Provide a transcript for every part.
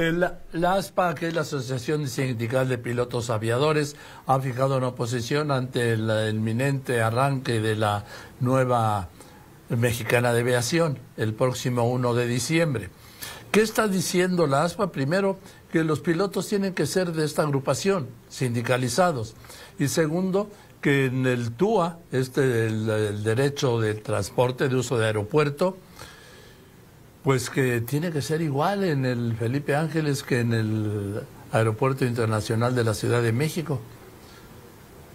la, ASPA, que es la Asociación Sindical de Pilotos Aviadores, ha fijado una oposición ante el inminente arranque de la nueva mexicana de aviación el próximo 1 de diciembre. ¿Qué está diciendo la ASPA? Primero, que los pilotos tienen que ser de esta agrupación, sindicalizados. Y segundo, que en el TUA, este el, derecho de transporte de uso de aeropuerto, pues que tiene que ser igual en el Felipe Ángeles que en el Aeropuerto Internacional de la Ciudad de México.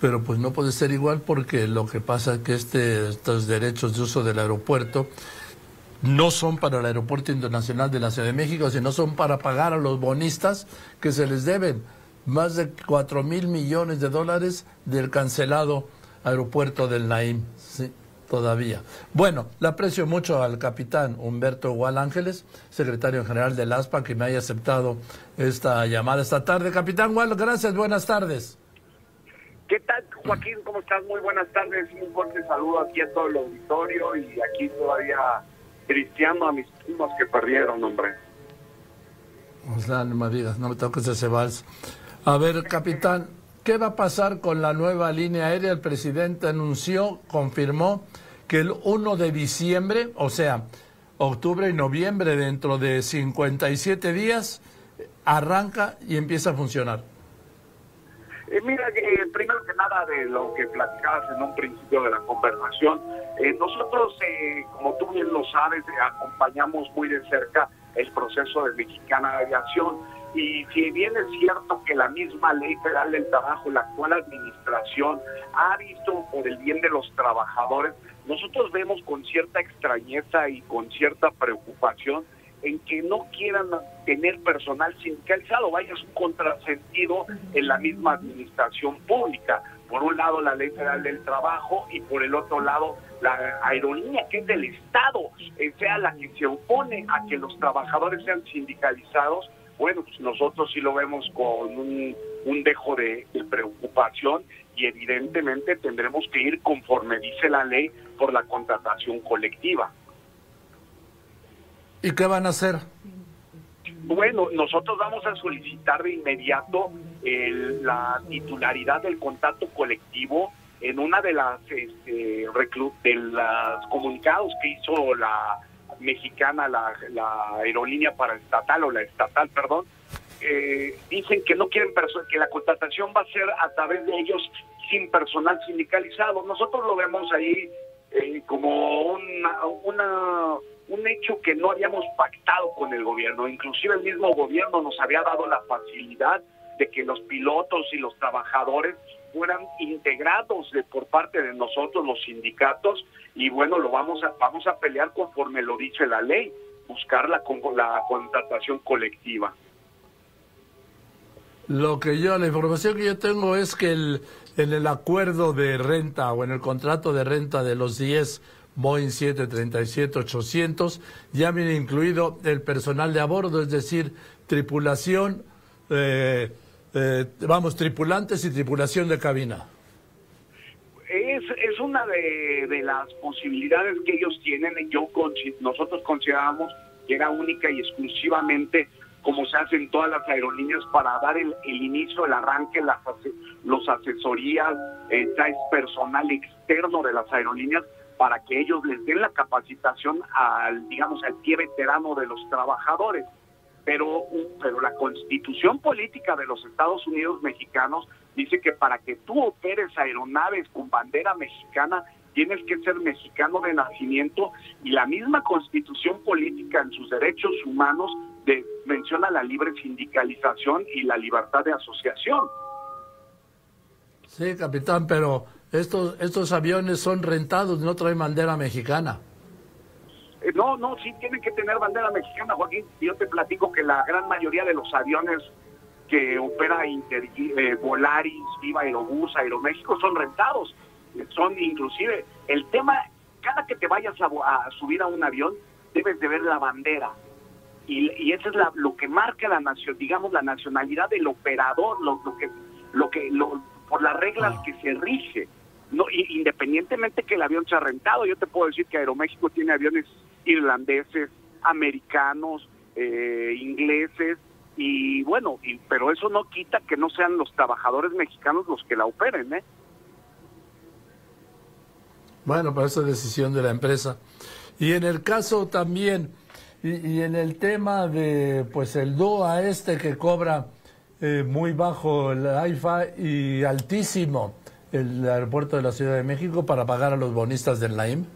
Pero pues no puede ser igual porque lo que pasa es que este, estos derechos de uso del aeropuerto no son para el Aeropuerto Internacional de la Ciudad de México, sino son para pagar a los bonistas que se les deben más de 4 mil millones de dólares del cancelado aeropuerto del Naim. Todavía. Bueno, le aprecio mucho al capitán Humberto Gual Ángeles, secretario general del ASPA, que me haya aceptado esta llamada esta tarde. Capitán Gual, gracias, buenas tardes. ¿Qué tal, Joaquín? ¿Cómo estás? Muy buenas tardes. Un fuerte saludo aquí a todo el auditorio y aquí todavía cristiano a mis primos que perdieron, hombre. O sea, no me digas, no me toques ese vals. A ver, capitán, ¿qué va a pasar con la nueva línea aérea? El presidente anunció, confirmó que el 1 de diciembre, o sea, octubre y noviembre, dentro de 57 días, arranca y empieza a funcionar. Eh, mira, eh, primero que nada de lo que platicabas en un principio de la conversación, eh, nosotros, como tú bien lo sabes, acompañamos muy de cerca el proceso de Mexicana de Aviación y si bien es cierto que la misma ley federal del trabajo, la actual administración, ha visto por el bien de los trabajadores, nosotros vemos con cierta extrañeza y con cierta preocupación en que no quieran tener personal sindicalizado. Vaya, es un contrasentido en la misma administración pública. Por un lado, la ley federal del trabajo y por el otro lado, la aerolínea, que es del Estado, eh, sea la que se opone a que los trabajadores sean sindicalizados. Bueno, pues nosotros sí lo vemos con un, dejo de preocupación y evidentemente tendremos que ir conforme dice la ley por la contratación colectiva. ¿Y qué van a hacer? Bueno, nosotros vamos a solicitar de inmediato la titularidad del contrato colectivo en una de las este, de los comunicados que hizo la mexicana, la, aerolínea para estatal o la estatal, perdón, eh, dicen que no quieren que la contratación va a ser a través de ellos sin personal sindicalizado. Nosotros lo vemos ahí eh, como una, una un hecho que no habíamos pactado con el gobierno. Inclusive el mismo gobierno nos había dado la facilidad de que los pilotos y los trabajadores fueran integrados de, por parte de nosotros los sindicatos y bueno lo vamos a vamos a pelear conforme lo dice la ley buscar la, la contratación colectiva. Lo que yo la información que yo tengo es que el, en el acuerdo de renta o en el contrato de renta de los 10 Boeing 737-800, ya viene incluido el personal de a bordo, es decir, tripulación, eh, eh, vamos, tripulantes y tripulación de cabina. Es, es una de, las posibilidades que ellos tienen. Yo nosotros consideramos que era única y exclusivamente como se hace en todas las aerolíneas para dar el, inicio, el arranque, las los asesorías, eh, traes personal externo de las aerolíneas para que ellos les den la capacitación al, digamos, al pie veterano de los trabajadores. Pero, pero la constitución política de los Estados Unidos mexicanos dice que para que tú operes aeronaves con bandera mexicana, tienes que ser mexicano de nacimiento y la misma constitución política en sus derechos humanos de, menciona la libre sindicalización y la libertad de asociación. Sí, capitán, pero estos, estos aviones son rentados, no traen bandera mexicana. Eh, no, no, sí tienen que tener bandera mexicana, Joaquín. Yo te platico que la gran mayoría de los aviones que opera Inter, eh, Volaris, Viva Aerobús, Aeroméxico son rentados. Son inclusive, el tema, cada que te vayas a, subir a un avión, debes de ver la bandera. Y, y eso es lo que marca la nación, digamos, la nacionalidad del operador, lo, lo que, lo que, lo, por las reglas ah. que se rige. No, independientemente que el avión sea rentado, yo te puedo decir que Aeroméxico tiene aviones irlandeses, americanos, eh, ingleses, y bueno, y, pero eso no quita que no sean los trabajadores mexicanos los que la operen, ¿eh? Bueno, pero eso es decisión de la empresa. Y en el caso también, y, en el tema de, pues el DOA este que cobra eh, muy bajo el AIFA y altísimo el aeropuerto de la Ciudad de México para pagar a los bonistas del LAIM.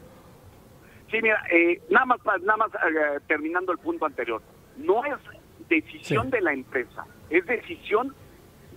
Sí, mira, eh, nada más, nada más eh, terminando el punto anterior. No es decisión de la empresa, es decisión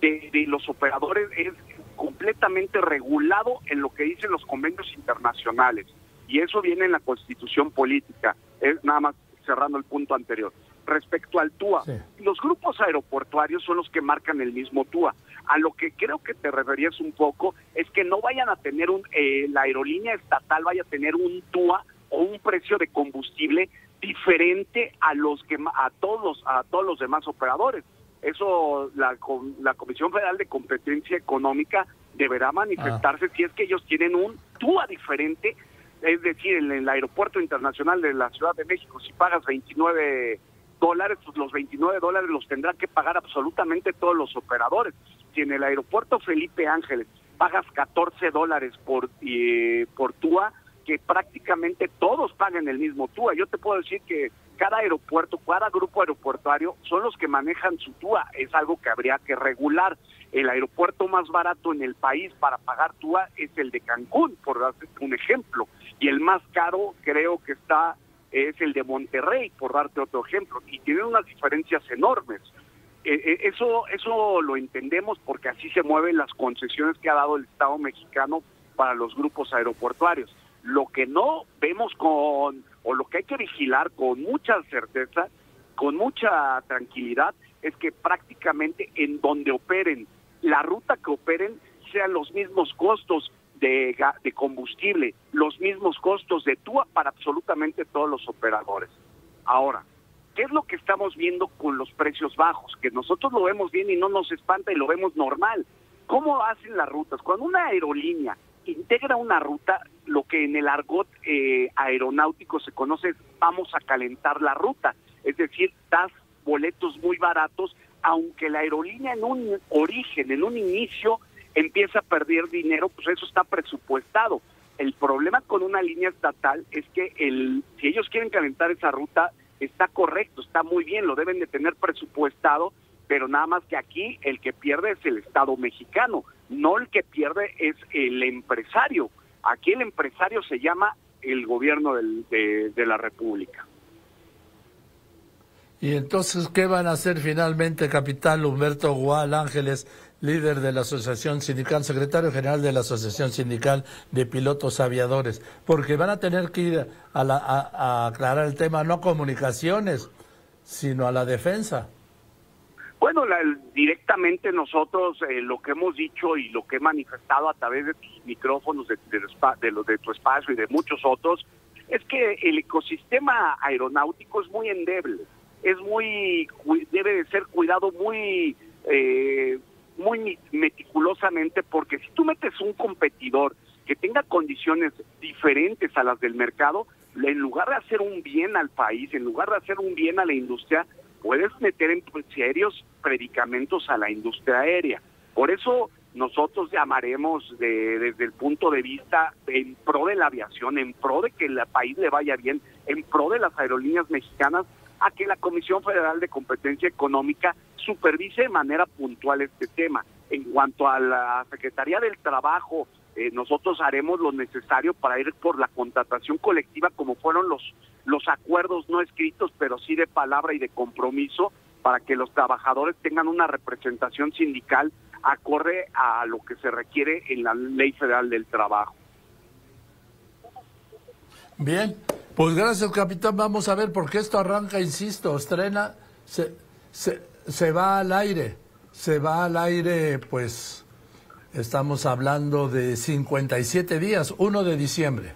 de, de los operadores, es completamente regulado en lo que dicen los convenios internacionales. Y eso viene en la constitución política. Es nada más cerrando el punto anterior. Respecto al TUA, los grupos aeroportuarios son los que marcan el mismo TUA. A lo que creo que te referías un poco es que no vayan a tener un, eh, la aerolínea estatal vaya a tener un TUA o un precio de combustible diferente a los que a todos a todos los demás operadores. Eso la, la Comisión Federal de Competencia Económica deberá manifestarse si es que ellos tienen un TUA diferente, es decir, en el Aeropuerto Internacional de la Ciudad de México, si pagas 29 dólares, pues los 29 dólares los tendrán que pagar absolutamente todos los operadores. Si en el Aeropuerto Felipe Ángeles pagas 14 dólares por, eh, por TUA, que prácticamente todos pagan el mismo TUA. Yo te puedo decir que cada aeropuerto, cada grupo aeroportuario son los que manejan su TUA. Es algo que habría que regular. El aeropuerto más barato en el país para pagar TUA es el de Cancún, por darte un ejemplo. Y el más caro creo que está es el de Monterrey, por darte otro ejemplo. Y tienen unas diferencias enormes. Eh, eh, eso, eso lo entendemos porque así se mueven las concesiones que ha dado el Estado mexicano para los grupos aeroportuarios. Lo que no vemos con, o lo que hay que vigilar con mucha certeza, con mucha tranquilidad, es que prácticamente en donde operen, la ruta que operen, sean los mismos costos de, de combustible, los mismos costos de TUA para absolutamente todos los operadores. Ahora, ¿qué es lo que estamos viendo con los precios bajos? Que nosotros lo vemos bien y no nos espanta y lo vemos normal. ¿Cómo hacen las rutas? Cuando una aerolínea integra una ruta, lo que en el argot eh, aeronáutico se conoce es vamos a calentar la ruta, es decir, das boletos muy baratos, aunque la aerolínea en un origen, en un inicio, empieza a perder dinero, pues eso está presupuestado. El problema con una línea estatal es que el, si ellos quieren calentar esa ruta, está correcto, está muy bien, lo deben de tener presupuestado, pero nada más que aquí el que pierde es el Estado mexicano, no el que pierde es el empresario. Aquí el empresario se llama el gobierno de, la República. Y entonces, ¿qué van a hacer finalmente, capitán Humberto Gual Ángeles, líder de la Asociación Sindical, secretario general de la Asociación Sindical de Pilotos Aviadores? Porque van a tener que ir a, a aclarar el tema no a comunicaciones, sino a la defensa. Bueno, directamente nosotros eh, lo que hemos dicho y lo que he manifestado a través de tus micrófonos, de, de, los de tu espacio y de muchos otros, es que el ecosistema aeronáutico es muy endeble, es muy debe de ser cuidado muy eh, muy meticulosamente porque si tú metes un competidor que tenga condiciones diferentes a las del mercado, en lugar de hacer un bien al país, en lugar de hacer un bien a la industria, puedes meter en serios predicamentos a la industria aérea. Por eso nosotros llamaremos desde el punto de vista en pro de la aviación, en pro de que el país le vaya bien, en pro de las aerolíneas mexicanas, a que la Comisión Federal de Competencia Económica supervise de manera puntual este tema. En cuanto a la Secretaría del Trabajo, eh, nosotros haremos lo necesario para ir por la contratación colectiva como fueron los, los acuerdos no escritos, pero sí de palabra y de compromiso para que los trabajadores tengan una representación sindical acorde a lo que se requiere en la Ley Federal del Trabajo. Bien, pues gracias capitán. Vamos a ver, porque esto arranca, insisto, estrena, se, se, se va al aire, se va al aire pues Estamos hablando de 57 días, 1 de diciembre.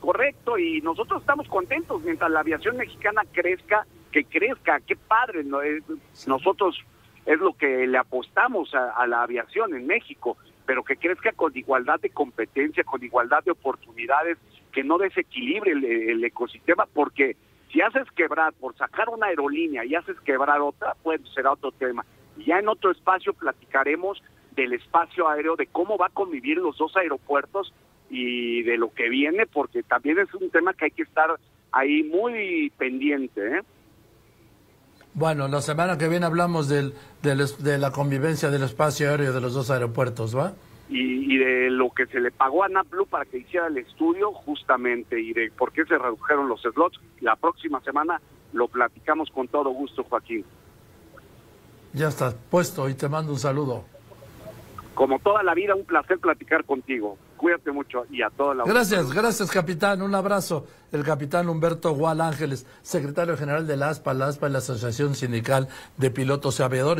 Correcto, y nosotros estamos contentos mientras la aviación mexicana crezca, que crezca, qué padre, ¿no? nosotros es lo que le apostamos a, la aviación en México, pero que crezca con igualdad de competencia, con igualdad de oportunidades, que no desequilibre el, el ecosistema, porque Si haces quebrar por sacar una aerolínea y haces quebrar otra, pues será otro tema. Y ya en otro espacio platicaremos del espacio aéreo, de cómo va a convivir los dos aeropuertos y de lo que viene, porque también es un tema que hay que estar ahí muy pendiente. ¿eh? Bueno, la semana que viene hablamos del, de la convivencia del espacio aéreo de los dos aeropuertos, ¿va? Y, de lo que se le pagó a NAPLU para que hiciera el estudio, justamente, y de por qué se redujeron los slots. La próxima semana lo platicamos con todo gusto, Joaquín. Ya está puesto y te mando un saludo. Como toda la vida, un placer platicar contigo. Cuídate mucho y a toda la Gracias, gracias, capitán. Un abrazo. El capitán Humberto Gual Ángeles, secretario general de la ASPA. La ASPA es la Asociación Sindical de Pilotos y Aviadores.